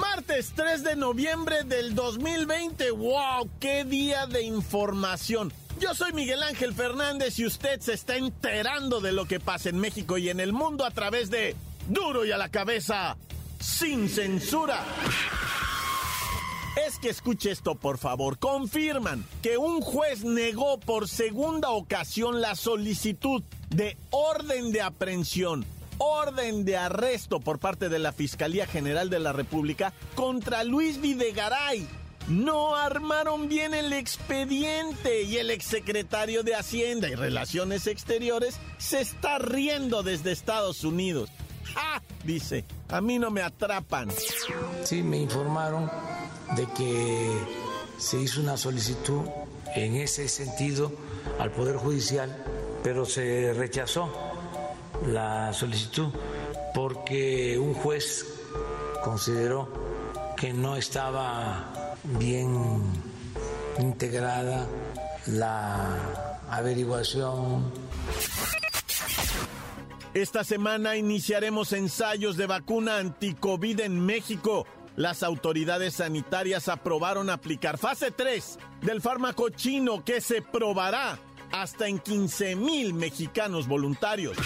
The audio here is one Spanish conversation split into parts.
Martes 3 de noviembre del 2020. ¡Wow! ¡Qué día de información! Yo soy Miguel Ángel Fernández y usted se está enterando de lo que pasa en México y en el mundo a través de Duro y a la cabeza, sin censura. Es que escuche esto, por favor. Confirman que un juez negó por segunda ocasión la solicitud de orden de aprehensión orden de arresto por parte de la Fiscalía General de la República contra Luis Videgaray. No armaron bien el expediente y el exsecretario de Hacienda y Relaciones Exteriores se está riendo desde Estados Unidos. ¡Ja! Dice, a mí no me atrapan. Sí, me informaron de que se hizo una solicitud en ese sentido al Poder Judicial, pero se rechazó la solicitud porque un juez consideró que no estaba bien integrada la averiguación. Esta semana iniciaremos ensayos de vacuna anti-COVID en México. Las autoridades sanitarias aprobaron aplicar fase 3 del fármaco chino que se probará hasta en 15 mil mexicanos voluntarios.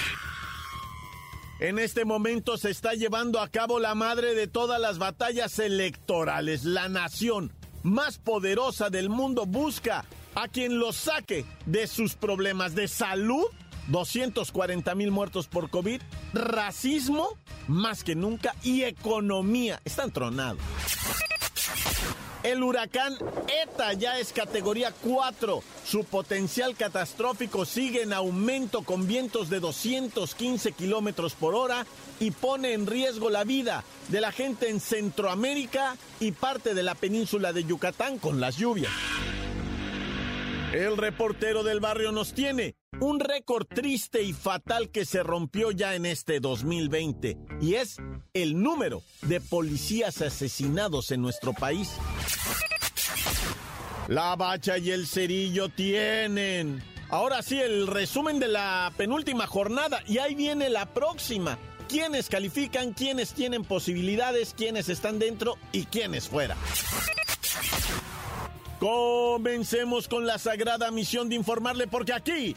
En este momento se está llevando a cabo la madre de todas las batallas electorales. La nación más poderosa del mundo busca a quien los saque de sus problemas de salud. 240 mil muertos por COVID, racismo más que nunca y economía. Están tronados. El huracán ETA ya es categoría 4. Su potencial catastrófico sigue en aumento con vientos de 215 kilómetros por hora y pone en riesgo la vida de la gente en Centroamérica y parte de la península de Yucatán con las lluvias. El reportero del barrio nos tiene un récord triste y fatal que se rompió ya en este 2020 y es el número de policías asesinados en nuestro país. La bacha y el cerillo tienen. Ahora sí, el resumen de la penúltima jornada y ahí viene la próxima. ¿Quiénes califican? ¿Quiénes tienen posibilidades? ¿Quiénes están dentro? ¿Y quiénes fuera? Comencemos con la sagrada misión de informarle porque aquí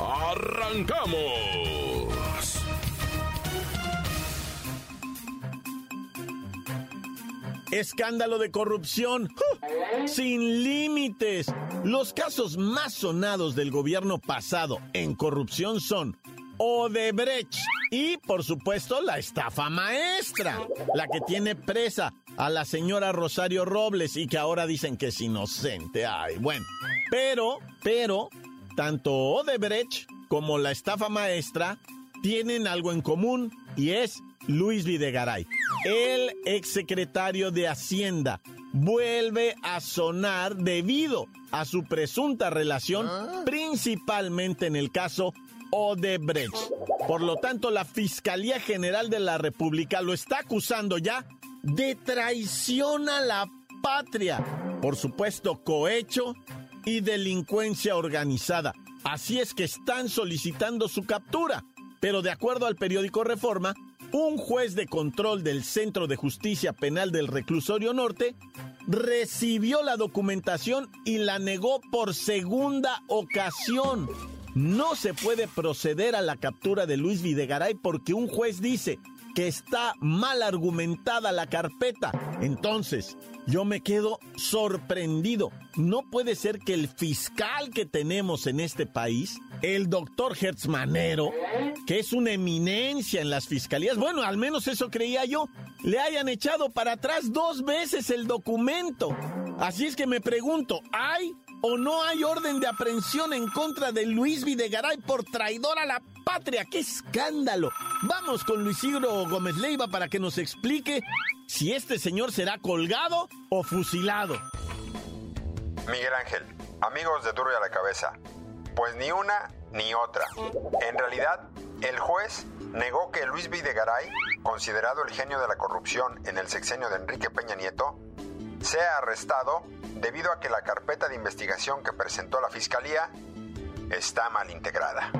¡Arrancamos! Escándalo de corrupción sin límites. Los casos más sonados del gobierno pasado en corrupción son Odebrecht y, por supuesto, la estafa maestra, la que tiene presa a la señora Rosario Robles y que ahora dicen que es inocente. Ay, bueno. Pero, pero, tanto Odebrecht como la estafa maestra tienen algo en común y es Luis Videgaray, el exsecretario de Hacienda, vuelve a sonar debido a su presunta relación, ah. principalmente en el caso Odebrecht. Por lo tanto, la Fiscalía General de la República lo está acusando ya de traición a la patria, por supuesto, cohecho y delincuencia organizada. Así es que están solicitando su captura. Pero de acuerdo al periódico Reforma, un juez de control del Centro de Justicia Penal del Reclusorio Norte recibió la documentación y la negó por segunda ocasión. No se puede proceder a la captura de Luis Videgaray porque un juez dice que está mal argumentada la carpeta. Entonces, yo me quedo sorprendido. No puede ser que el fiscal que tenemos en este país, el doctor Hertzmanero, que es una eminencia en las fiscalías, bueno, al menos eso creía yo, le hayan echado para atrás dos veces el documento. Así es que me pregunto, ¿hay o no hay orden de aprehensión en contra de Luis Videgaray por traidor a la patria. ¡Qué escándalo! Vamos con Luis Isidro Gómez Leiva para que nos explique si este señor será colgado o fusilado. Miguel Ángel, amigos de Duro y a la Cabeza, pues ni una ni otra. En realidad, el juez negó que Luis Videgaray, considerado el genio de la corrupción en el sexenio de Enrique Peña Nieto, sea arrestado debido a que la carpeta de investigación que presentó la fiscalía está mal integrada.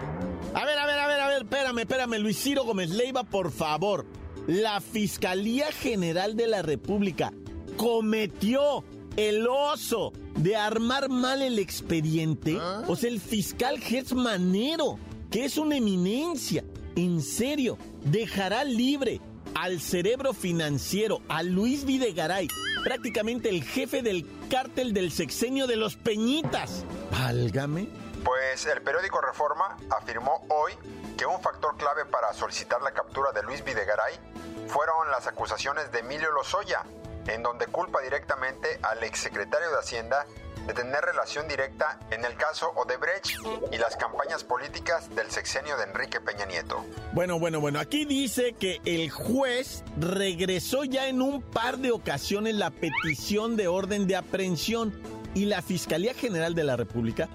A ver, a ver, a ver, a ver, espérame, espérame, Luis Ciro Gómez Leiva, por favor. La Fiscalía General de la República cometió el oso de armar mal el expediente. O sea, el fiscal Gertz Manero, que es una eminencia, en serio, dejará libre al cerebro financiero, a Luis Videgaray, prácticamente el jefe del cártel del sexenio de los Peñitas. Válgame. Pues el periódico Reforma afirmó hoy que un factor clave para solicitar la captura de Luis Videgaray fueron las acusaciones de Emilio Lozoya, en donde culpa directamente al exsecretario de Hacienda de tener relación directa en el caso Odebrecht y las campañas políticas del sexenio de Enrique Peña Nieto. Bueno, bueno, bueno, aquí dice que el juez regresó ya en un par de ocasiones la petición de orden de aprehensión y la Fiscalía General de la República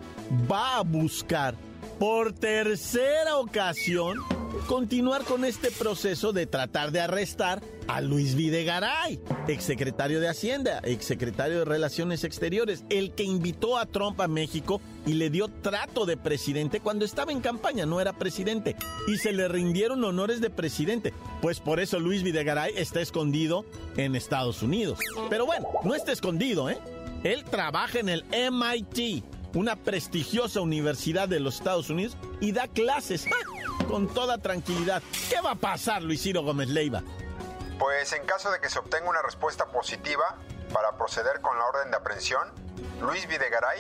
va a buscar por tercera ocasión continuar con este proceso de tratar de arrestar a Luis Videgaray, exsecretario de Hacienda, exsecretario de Relaciones Exteriores, el que invitó a Trump a México y le dio trato de presidente cuando estaba en campaña, no era presidente, y se le rindieron honores de presidente. Pues por eso Luis Videgaray está escondido en Estados Unidos. Pero bueno, no está escondido, ¿eh? Él trabaja en el MIT, una prestigiosa universidad de los Estados Unidos, y da clases con toda tranquilidad. ¿Qué va a pasar, Luis Ciro Gómez Leiva? Pues en caso de que se obtenga una respuesta positiva para proceder con la orden de aprehensión, Luis Videgaray,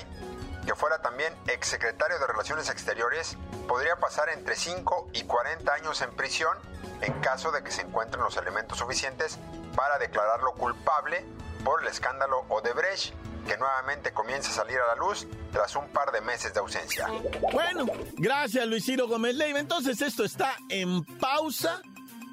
que fuera también exsecretario de Relaciones Exteriores, podría pasar entre 5 y 40 años en prisión en caso de que se encuentren los elementos suficientes para declararlo culpable por el escándalo Odebrecht que nuevamente comienza a salir a la luz tras un par de meses de ausencia. Bueno, gracias Luis Ciro Gómez Leiva. Entonces esto está en pausa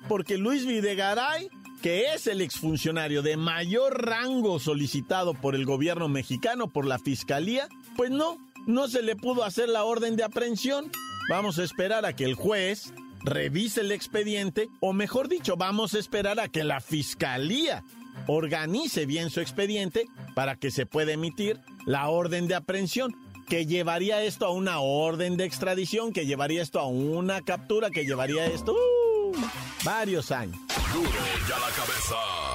porque Luis Videgaray, que es el exfuncionario de mayor rango solicitado por el gobierno mexicano, por la fiscalía, pues no, no se le pudo hacer la orden de aprehensión. Vamos a esperar a que el juez revise el expediente, o mejor dicho, vamos a esperar a que la fiscalía organice bien su expediente para que se pueda emitir la orden de aprehensión que llevaría esto a una orden de extradición, que llevaría esto a una captura, que llevaría esto uh, varios años. ya la cabeza.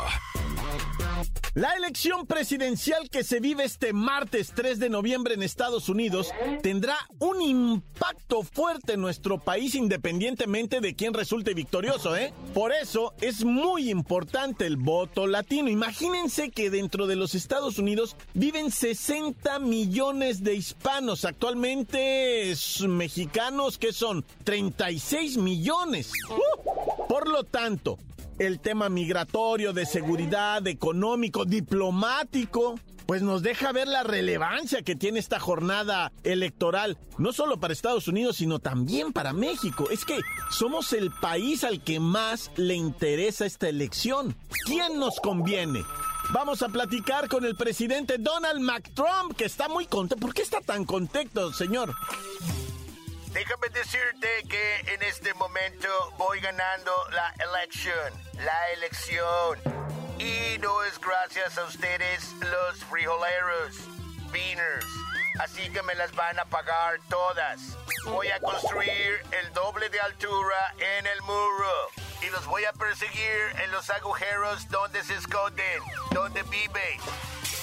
La elección presidencial que se vive este martes 3 de noviembre en Estados Unidos tendrá un impacto fuerte en nuestro país independientemente de quién resulte victorioso, ¿eh? Por eso es muy importante el voto latino. Imagínense que dentro de los Estados Unidos viven 60 millones de hispanos. Actualmente mexicanos que son 36 millones. Uh, por lo tanto, el tema migratorio, de seguridad, económico, diplomático, pues nos deja ver la relevancia que tiene esta jornada electoral, no solo para Estados Unidos, sino también para México. Es que somos el país al que más le interesa esta elección. ¿Quién nos conviene? Vamos a platicar con el presidente Donald McTrump, que está muy contento. ¿Por qué está tan contento, señor? Déjame decirte que en este momento voy ganando la elección, la elección. Y no es gracias a ustedes los frijoleros, beaners. Así que me las van a pagar todas. Voy a construir el doble de altura en el muro. Y los voy a perseguir en los agujeros donde se esconden, donde viven.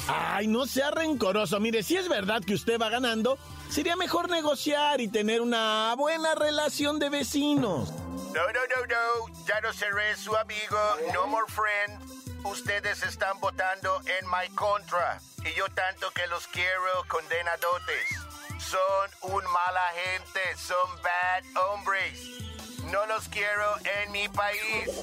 Ay, no sea rencoroso. Mire, si es verdad que usted va ganando, sería mejor negociar y tener una buena relación de vecinos. No, no, no, no. Ya no seré su amigo. No more friend. Ustedes están votando en my contra. Y yo tanto que los quiero condenadotes. Son un mala gente. Son bad hombres. No los quiero en mi país.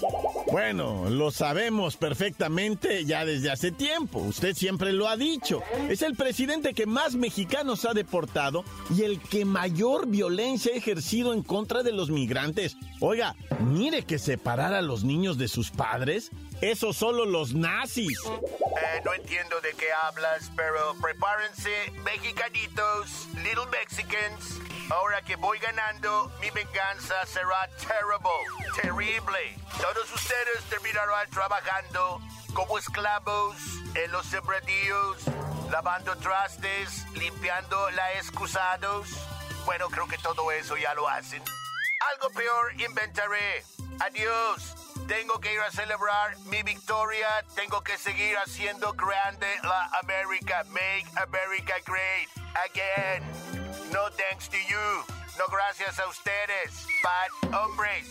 Bueno, lo sabemos perfectamente ya desde hace tiempo. Usted siempre lo ha dicho. Es el presidente que más mexicanos ha deportado y el que mayor violencia ha ejercido en contra de los migrantes. Oiga, mire que separar a los niños de sus padres, eso solo los nazis. Eh, no entiendo de qué hablas, pero prepárense, mexicanitos, little Mexicans. Ahora que voy ganando, mi venganza será terrible, terrible. Todos ustedes terminarán trabajando como esclavos en los sembradíos, lavando trastes, limpiando la excusados. Bueno, creo que todo eso ya lo hacen. Algo peor inventaré. Adiós. Tengo que ir a celebrar mi victoria. Tengo que seguir haciendo grande la América. Make America great again. No thanks to you. No gracias a ustedes. Bad hombres.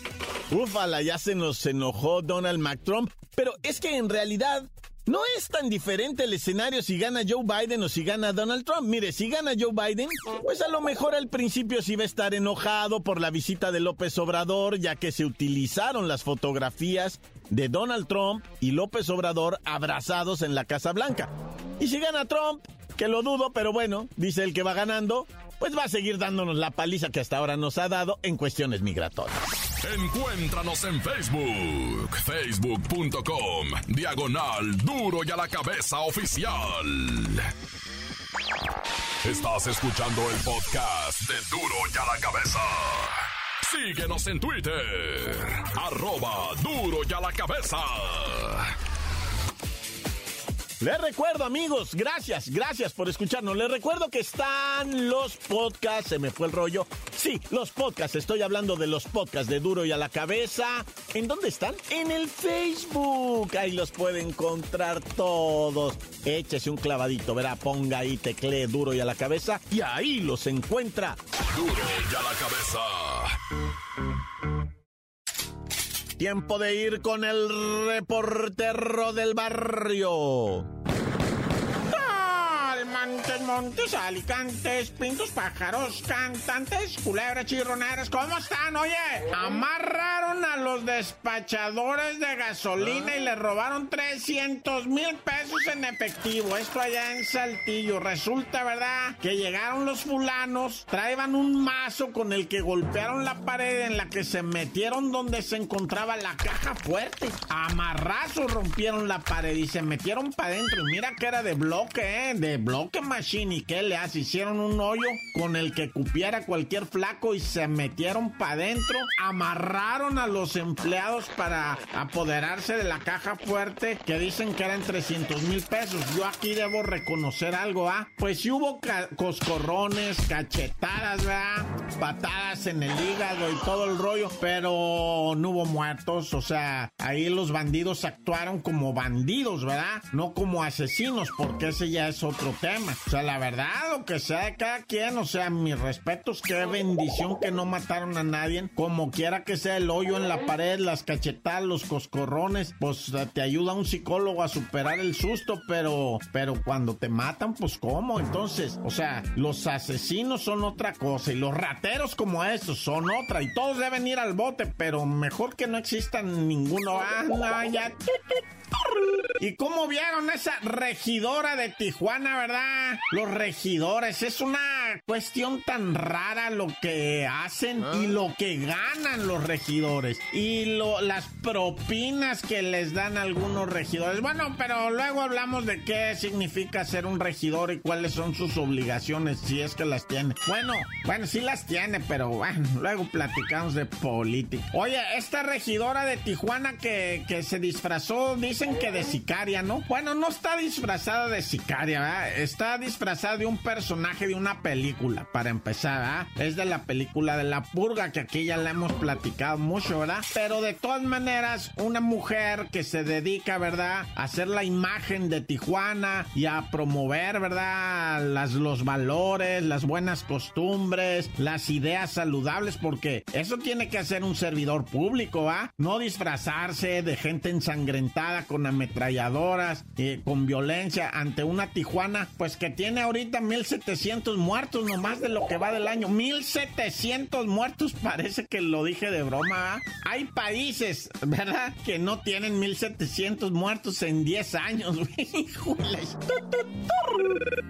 Ufala, ya se nos enojó Donald McTrump. Pero es que en realidad no es tan diferente el escenario si gana Joe Biden o si gana Donald Trump. Mire, si gana Joe Biden, pues a lo mejor al principio sí va a estar enojado por la visita de López Obrador, ya que se utilizaron las fotografías de Donald Trump y López Obrador abrazados en la Casa Blanca. Y si gana Trump, que lo dudo, pero bueno, dice el que va ganando, pues va a seguir dándonos la paliza que hasta ahora nos ha dado en cuestiones migratorias. Encuéntranos en Facebook, facebook.com, diagonal duro y a la cabeza oficial. Estás escuchando el podcast de duro y a la cabeza. Síguenos en Twitter, arroba duro y a la cabeza. Les recuerdo, amigos, gracias, gracias por escucharnos. Les recuerdo que están los podcasts, se me fue el rollo. Sí, los podcasts, estoy hablando de los podcasts de Duro y a la Cabeza. ¿En dónde están? En el Facebook. Ahí los puede encontrar todos. Échese un clavadito, verá, ponga ahí, teclee Duro y a la Cabeza y ahí los encuentra. Duro y a la cabeza. Tiempo de ir con el reportero del barrio. Montes, montes, alicantes, pintos, pájaros, cantantes, culebras, chirroneras, ¿cómo están? Oye, amarraron a los despachadores de gasolina y le robaron 300 mil pesos en efectivo. Esto allá en Saltillo. Resulta, ¿verdad? Que llegaron los fulanos, traían un mazo con el que golpearon la pared en la que se metieron donde se encontraba la caja fuerte. Amarrazos rompieron la pared y se metieron para adentro. Y mira que era de bloque, ¿eh? De bloque machine. ¿Y qué le hace? Hicieron un hoyo con el que cupiera cualquier flaco y se metieron para adentro. Amarraron a los empleados para apoderarse de la caja fuerte que dicen que eran 300 mil pesos. Yo aquí debo reconocer algo, ¿ah? Pues sí hubo coscorrones, cachetadas, ¿verdad? Patadas en el hígado y todo el rollo, pero no hubo muertos. O sea, ahí los bandidos actuaron como bandidos, ¿verdad? No como asesinos, porque ese ya es otro tema. O sea, la verdad, lo que sea de cada quien, o sea, mis respetos, qué bendición que no mataron a nadie. Como quiera que sea el hoyo en la pared, las cachetadas, los coscorrones, pues te ayuda un psicólogo a superar el susto, pero, pero cuando te matan, pues cómo. Entonces, o sea, los asesinos son otra cosa y los rateros como estos son otra y todos deben ir al bote, pero mejor que no existan ninguno. Ah, no, ya. ¿Y cómo vieron esa regidora de Tijuana, verdad? Los regidores, es una cuestión tan rara lo que hacen y lo que ganan los regidores y lo, las propinas que les dan algunos regidores. Bueno, pero luego hablamos de qué significa ser un regidor y cuáles son sus obligaciones, si es que las tiene. Bueno, bueno, sí las tiene, pero bueno, luego platicamos de política. Oye, esta regidora de Tijuana que, que se disfrazó, que de sicaria, ¿no? Bueno, no está disfrazada de sicaria, ¿verdad? Está disfrazada de un personaje de una película, para empezar, ¿verdad? Es de la película de la purga, que aquí ya la hemos platicado mucho, ¿verdad? Pero de todas maneras, una mujer que se dedica, ¿verdad? A hacer la imagen de Tijuana y a promover, ¿verdad? Las, los valores, las buenas costumbres, las ideas saludables, porque eso tiene que hacer un servidor público, ¿va? No disfrazarse de gente ensangrentada con ametralladoras, y con violencia ante una Tijuana, pues que tiene ahorita 1700 muertos nomás de lo que va del año. 1700 muertos, parece que lo dije de broma. ¿ah? Hay países, ¿verdad? Que no tienen 1700 muertos en 10 años.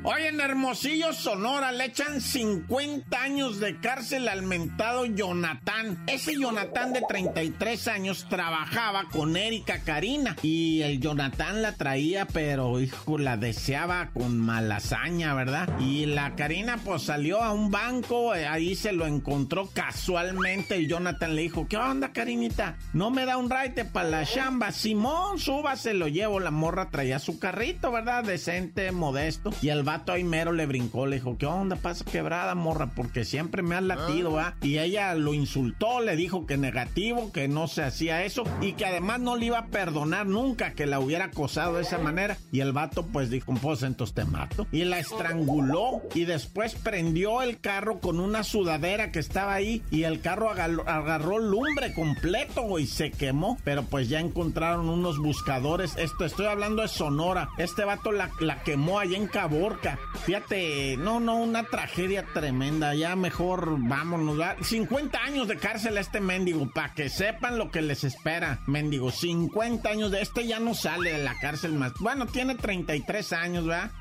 Hoy en Hermosillo, Sonora, le echan 50 años de cárcel al mentado Jonathan. Ese Jonathan de 33 años trabajaba con Erika Karina y el Jonathan la traía, pero hijo, la deseaba con malasaña, ¿verdad? Y la Karina pues salió a un banco, eh, ahí se lo encontró casualmente y Jonathan le dijo, ¿qué onda, Karinita? ¿No me da un raite para la chamba? Simón, suba, se lo llevo. La morra traía su carrito, ¿verdad? Decente, modesto. Y el vato ahí mero le brincó, le dijo, ¿qué onda? Pasa quebrada, morra, porque siempre me has latido, ¿ah? Y ella lo insultó, le dijo que negativo, que no se hacía eso y que además no le iba a perdonar nunca que la hubiera acosado de esa manera. Y el vato pues dijo, pues entonces te mato. Y la estranguló y después prendió el carro con una sudadera que estaba ahí y el carro agarró, lumbre completo, y se quemó. Pero pues ya encontraron unos buscadores. Esto estoy hablando de Sonora. Este vato la, quemó allá en Caborca. Fíjate, no, no, una tragedia tremenda. Ya mejor vámonos. 50 años de cárcel a este mendigo, para que sepan lo que les espera. Mendigo, 50 años de este ya no sale de la cárcel más. Bueno, tiene 33 años, ¿verdad?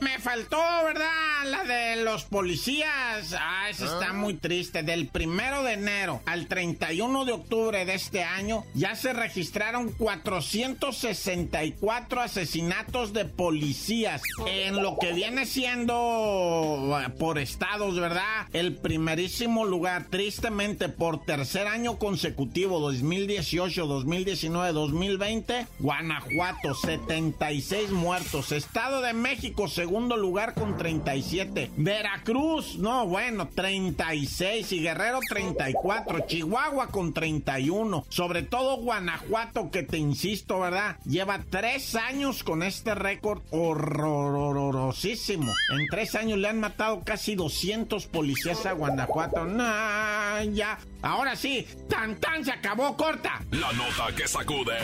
Me faltó, ¿verdad? La de los policías. Ah, esa está ah. muy triste. Del primero de enero al 31 de octubre de este año ya se registraron 464 asesinatos de policías. En lo que viene siendo por estados, ¿verdad? El primerísimo lugar, tristemente, por tercer año consecutivo, 2018, 2019, 2020, Guanajuato, 76 muertos. Estado de México, segundo lugar con 37. Veracruz, no, bueno, 36. Y Guerrero, 34. Chihuahua con 31. Sobre todo Guanajuato, que te insisto, ¿verdad? Lleva tres años con este récord horrorosísimo. En tres años le han matado casi 200 policías a Guanajuato. Nah, ya. Ahora sí, tan tan se acabó, corta. La nota que sacude.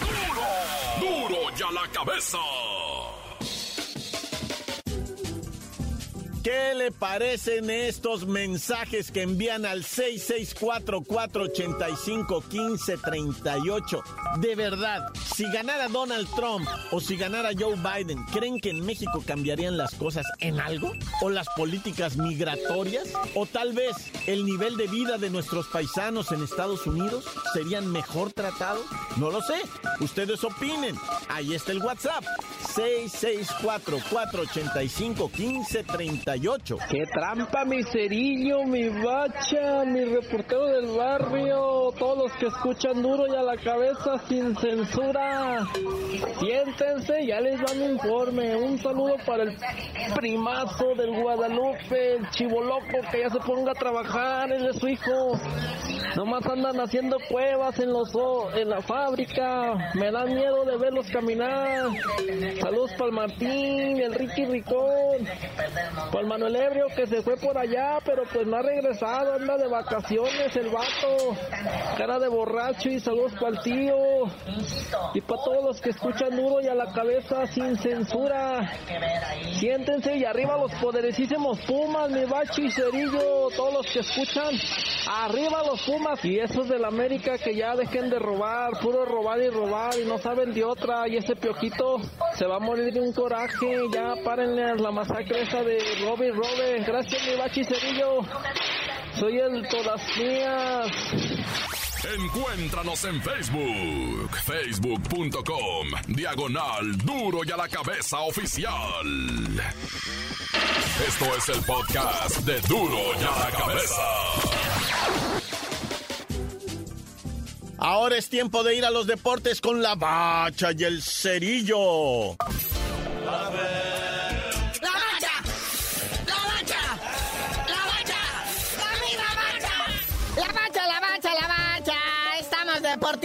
¡Duro! ¡Duro ya la cabeza! ¿Qué le parecen estos mensajes que envían al 664-485-1538? De verdad, si ganara Donald Trump o si ganara Joe Biden, ¿creen que en México cambiarían las cosas en algo? ¿O las políticas migratorias? ¿O tal vez el nivel de vida de nuestros paisanos en Estados Unidos serían mejor tratados? No lo sé. Ustedes opinen. Ahí está el WhatsApp. 664-485-1538. ¡Qué trampa, mi cerillo, mi bacha, mi reportero del barrio! Todos los que escuchan duro y a la cabeza sin censura. Siéntense, ya les dan un informe. Un saludo para el primazo del Guadalupe, el chivoloco que ya se ponga a trabajar, es de su hijo. Nomás andan haciendo cuevas en los en la fábrica. Me da miedo de verlos caminar. Saludos para el Martín, el Ricky Ricón. Para el Manuel Ebrio que se fue por allá, pero pues no ha regresado. Anda de vacaciones el vato. Cara de borracho y saludos para el tío. Y para todos los que escuchan duro y a la cabeza sin censura. Siéntense y arriba los poderosísimos Pumas, mi bacho y cerillo. Todos los que escuchan. Arriba los Pumas y esos del América que ya dejen de robar, puro robar y robar y no saben de otra. Y ese piojito se va a morir de un coraje. Ya párenle la masacre esa de Robin Robin. Gracias, mi bachicerillo. Soy el Todas Mías. Encuéntranos en Facebook, facebook.com, diagonal duro y a la cabeza oficial. Esto es el podcast de duro y a la cabeza. Ahora es tiempo de ir a los deportes con la bacha y el cerillo.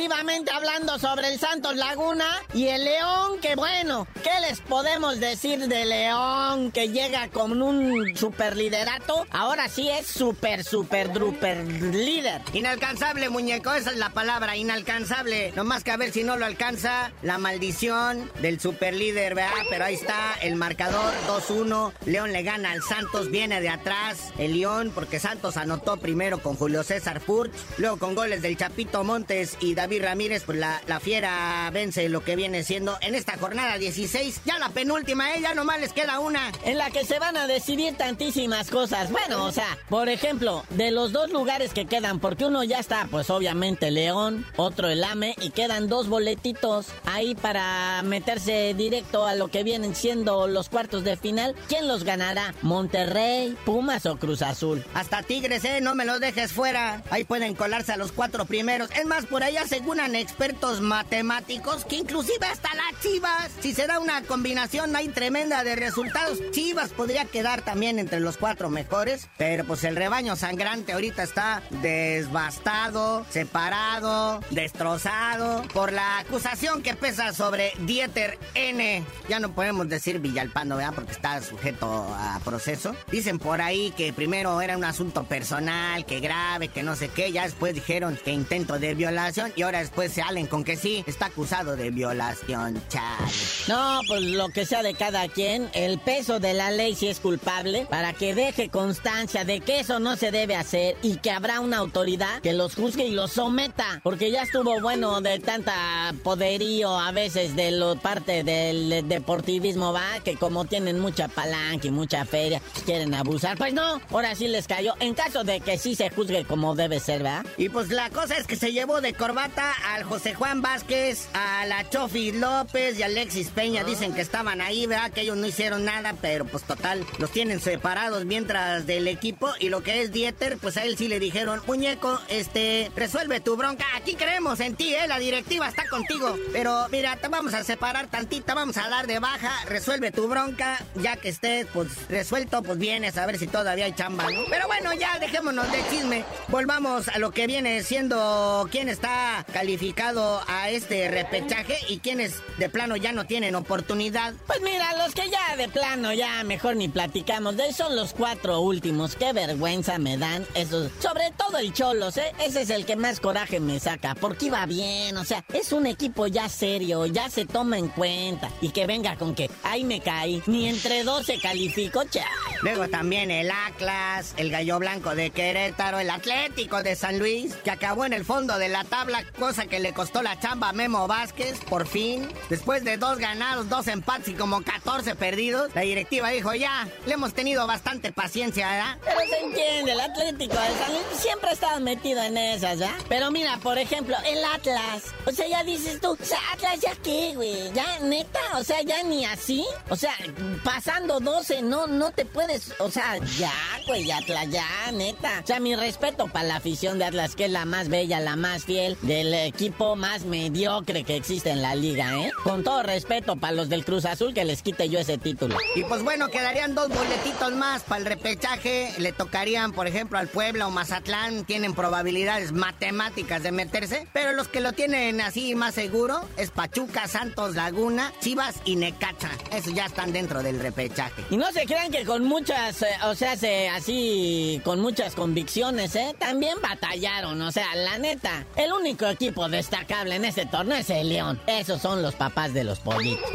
Deportivamente hablando sobre el Santos Laguna y el León, que bueno, ¿qué les podemos decir de León que llega con un super liderato? Ahora sí es super, super, druper líder. Inalcanzable, muñeco, esa es la palabra, inalcanzable. Nomás que a ver si no lo alcanza la maldición del super líder, ¿verdad? Pero ahí está el marcador 2-1. León le gana al Santos, viene de atrás el León porque Santos anotó primero con Julio César Furch, luego con goles del Chapito Montes y David Ramírez, pues la, la fiera vence lo que viene siendo en esta jornada 16, ya la penúltima, ¿eh? ya nomás les queda una. En la que se van a decidir tantísimas cosas. Bueno, o sea, por ejemplo, de los dos lugares que quedan, porque uno ya está, pues obviamente León, otro el AME, y quedan dos boletitos ahí para meterse directo a lo que vienen siendo los cuartos de final. ¿Quién los ganará? ¿Monterrey, Pumas o Cruz Azul? Hasta Tigres, ¿eh? No me los dejes fuera. Ahí pueden colarse a los cuatro primeros. Es más, por ahí aseguran expertos matemáticos que inclusive hasta las Chivas, si se da una combinación ahí tremenda de resultados, Chivas podría quedar también entre los cuatro mejores. Pero pues el rebaño sangrante ahorita está desbastado, separado, destrozado por la acusación que pesa sobre Dieter N. Ya no podemos decir Villalpando, ¿verdad? Porque está sujeto a proceso. Dicen por ahí que primero era un asunto personal, que grave, que no sé qué. Ya después dijeron que intento de violación y ahora después se salen con que sí, está acusado de violación, chale. No, pues lo que sea de cada quien, el peso de la ley si es culpable, para que deje constancia de que eso no se debe hacer y que habrá una autoridad que los juzgue y los someta. Porque ya estuvo bueno de tanta poderío a veces de lo parte del deportivismo, va, que como tienen mucha palanca y mucha feria, quieren abusar. Pues no, ahora sí les cayó. En caso de que sí se juzgue como debe ser, ¿verdad? Y pues la cosa es que se llevó de corbata al José Juan Vázquez, a la Chofi López y a Alexis Peña. Dicen que estaban ahí, ¿verdad? Que ellos no hicieron nada, pero pues total, los tienen separados mientras del equipo. Y lo que es Dieter, pues a él sí le dijeron, muñeco, este, resuelve tu bronca. Aquí creemos en ti, ¿eh? La directiva está contigo. Pero mira, te vamos a separar tantita, vamos a dar de baja, resuelve tu bronca. Ya que estés, pues resuelto, pues vienes a ver si todavía hay chamba, ¿no? Pero bueno, ya dejémonos de chisme. Volvamos a lo que viene siendo quién está calificado a este repechaje y quiénes de plano ya no tienen oportunidad. Pues mira, los que ya de plano ya mejor ni platicamos de son los cuatro últimos. Qué vergüenza me dan esos. Sobre todo el Cholos, ¿eh? Ese es el que más coraje me saca. Porque iba bien, o sea, es un equipo ya serio, ya se toma en cuenta. Y que venga con que, ahí me caí, ni entre dos se calificó, cha. Luego también el Atlas, el Gallo Blanco de Querétaro, el Atlético de San Luis, que acabó en el fondo de la tabla, cosa que le costó la chamba a Memo Vázquez, por fin. Después de dos ganados, dos empates y como 14 perdidos, la directiva dijo, ya, le hemos tenido bastante paciencia, ¿verdad? Pero se entiende, el Atlético de San Luis siempre ha estado metido en esas, ¿ya? Pero mira, por ejemplo, el Atlas. O sea, ya dices tú, o sea, Atlas ya qué, güey. Ya, neta, o sea, ya ni así. O sea, pasando 12, no, no te puedes, o sea, ya, güey, Atlas, ya, neta. O sea, mi respeto para la afición de Atlas, que es la más bella, la más fiel, del equipo más mediocre que existe en la liga, ¿eh? Con todo respeto para los del Cruz Azul, que les quite yo ese título. Y pues bueno, quedarían dos boletitos más para el repechaje. Le tocarían, por ejemplo, al Puebla o Mazatlán. Tienen probabilidades matemáticas de meterse. Pero los que lo tienen así más seguro es Pachuca, Santos, Laguna, Chivas y Necaxa. Esos ya están dentro del repechaje. Y no se crean que con muchas, eh, o sea, se, así, con muchas convicciones, ¿eh? También batallaron, o sea, la neta. El único equipo destacable en este torneo es el León. Esos son los papás de los pollitos.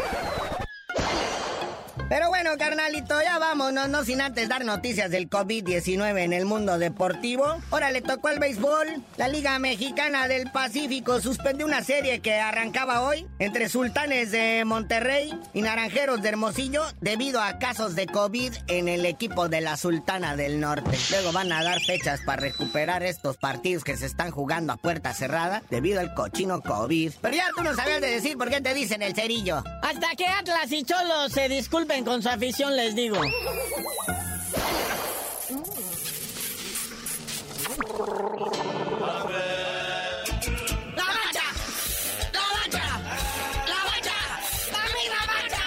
Pero bueno, carnalito, ya vámonos, no sin antes dar noticias del COVID-19 en el mundo deportivo. Ahora le tocó al béisbol. La Liga Mexicana del Pacífico suspendió una serie que arrancaba hoy entre Sultanes de Monterrey y Naranjeros de Hermosillo debido a casos de COVID en el equipo de la Sultana del Norte. Luego van a dar fechas para recuperar estos partidos que se están jugando a puerta cerrada debido al cochino COVID. Pero ya tú no sabías de decir por qué te dicen el cerillo. Hasta que Atlas y Cholos se disculpen con su afición, les digo. ¡La bacha! ¡La bacha! ¡La bacha! ¡La misma bacha!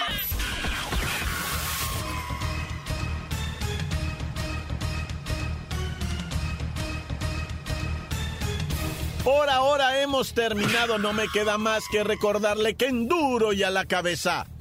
Por ahora hemos terminado, no me queda más que recordarle que en duro y a la cabeza